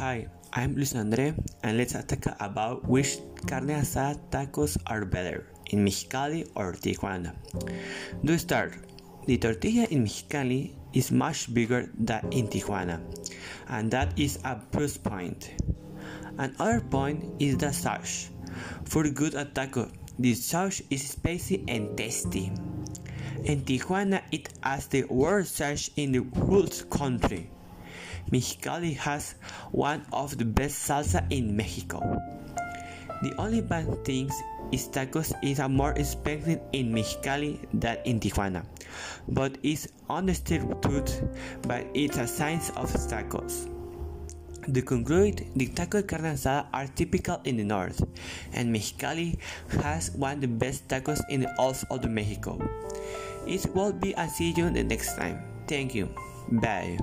Hi, I'm Luis Andre, and let's talk about which carne asada tacos are better, in Mexicali or Tijuana. To start, the tortilla in Mexicali is much bigger than in Tijuana, and that is a plus point. Another point is the sauce. For good a taco, the sauce is spicy and tasty. In Tijuana, it has the worst sauce in the whole country. Mexicali has one of the best salsa in Mexico. The only bad thing is tacos is more expensive in Mexicali than in Tijuana, but it's understood truth, but it's a science of tacos. To conclude, the taco carne asada are typical in the north, and Mexicali has one of the best tacos in all of Mexico. It will be a see you the next time. Thank you. Bye.